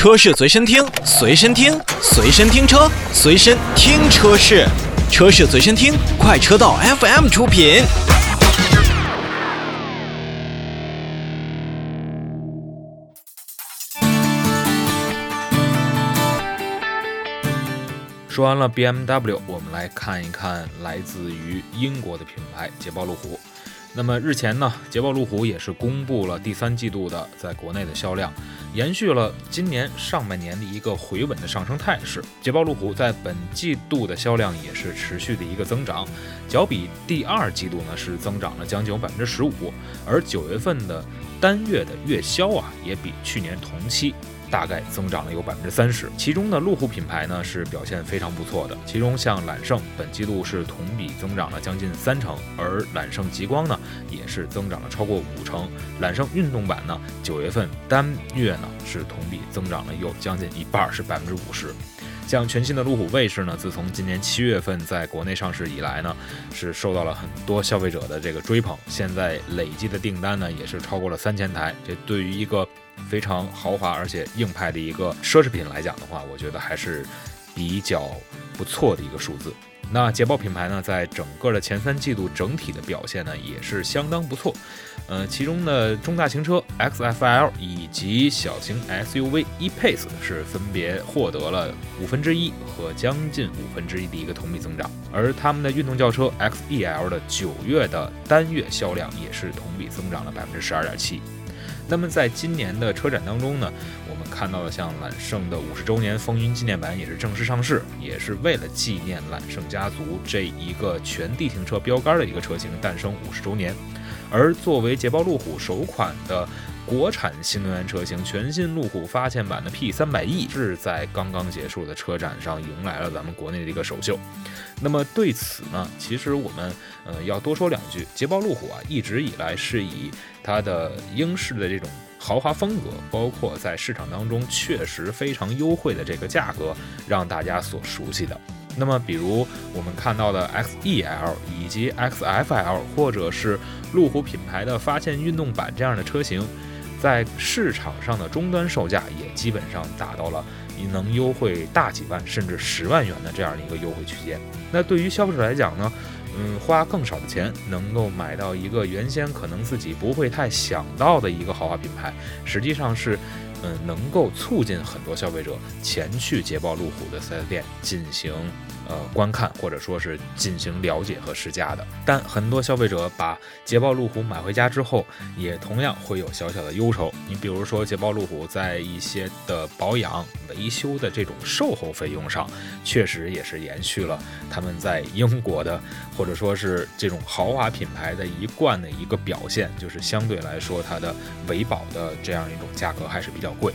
车市随身听，随身听，随身听车，随身听车市，车市随身听，快车道 FM 出品。说完了 BMW，我们来看一看来自于英国的品牌捷豹路虎。那么日前呢，捷豹路虎也是公布了第三季度的在国内的销量，延续了今年上半年的一个回稳的上升态势。捷豹路虎在本季度的销量也是持续的一个增长，较比第二季度呢是增长了将近百分之十五，而九月份的单月的月销啊也比去年同期。大概增长了有百分之三十，其中的路虎品牌呢是表现非常不错的，其中像揽胜本季度是同比增长了将近三成，而揽胜极光呢也是增长了超过五成，揽胜运动版呢九月份单月呢是同比增长了有将近一半，是百分之五十。像全新的路虎卫士呢，自从今年七月份在国内上市以来呢，是受到了很多消费者的这个追捧，现在累计的订单呢也是超过了三千台，这对于一个非常豪华而且硬派的一个奢侈品来讲的话，我觉得还是比较不错的一个数字。那捷豹品牌呢，在整个的前三季度整体的表现呢，也是相当不错。呃，其中的中大型车 XFL 以及小型 SUV E-Pace 是分别获得了五分之一和将近五分之一的一个同比增长，而他们的运动轿车 XEL 的九月的单月销量也是同比增长了百分之十二点七。那么在今年的车展当中呢，我们看到了像揽胜的五十周年风云纪念版也是正式上市，也是为了纪念揽胜家族这一个全地停车标杆的一个车型诞生五十周年。而作为捷豹路虎首款的国产新能源车型，全新路虎发现版的 P 三百 E 是在刚刚结束的车展上迎来了咱们国内的一个首秀。那么对此呢，其实我们呃要多说两句。捷豹路虎啊，一直以来是以它的英式的这种豪华风格，包括在市场当中确实非常优惠的这个价格，让大家所熟悉的。那么，比如我们看到的 XEL 以及 XFL，或者是路虎品牌的发现运动版这样的车型，在市场上的终端售价也基本上达到了能优惠大几万甚至十万元的这样的一个优惠区间。那对于消费者来讲呢，嗯，花更少的钱能够买到一个原先可能自己不会太想到的一个豪华品牌，实际上是。嗯，能够促进很多消费者前去捷豹路虎的 4S 店进行呃观看，或者说是进行了解和试驾的。但很多消费者把捷豹路虎买回家之后，也同样会有小小的忧愁。你比如说，捷豹路虎在一些的保养、维修的这种售后费用上，确实也是延续了他们在英国的，或者说是这种豪华品牌的一贯的一个表现，就是相对来说它的维保的这样一种价格还是比较贵，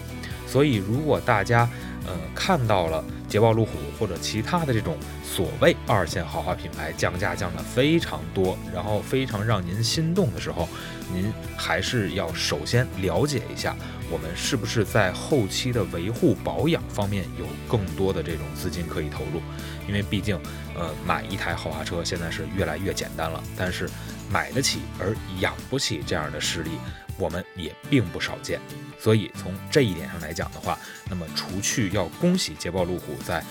所以如果大家呃看到了捷豹路虎或者其他的这种所谓二线豪华品牌降价降的非常多，然后非常让您心动的时候，您还是要首先了解一下，我们是不是在后期的维护保养方面有更多的这种资金可以投入，因为毕竟呃买一台豪华车现在是越来越简单了，但是买得起而养不起这样的势力。我们也并不少见，所以从这一点上来讲的话，那么除去要恭喜捷豹路虎在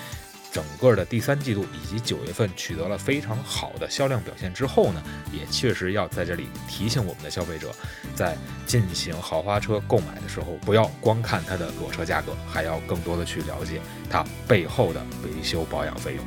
整个的第三季度以及九月份取得了非常好的销量表现之后呢，也确实要在这里提醒我们的消费者，在进行豪华车购买的时候，不要光看它的裸车价格，还要更多的去了解它背后的维修保养费用。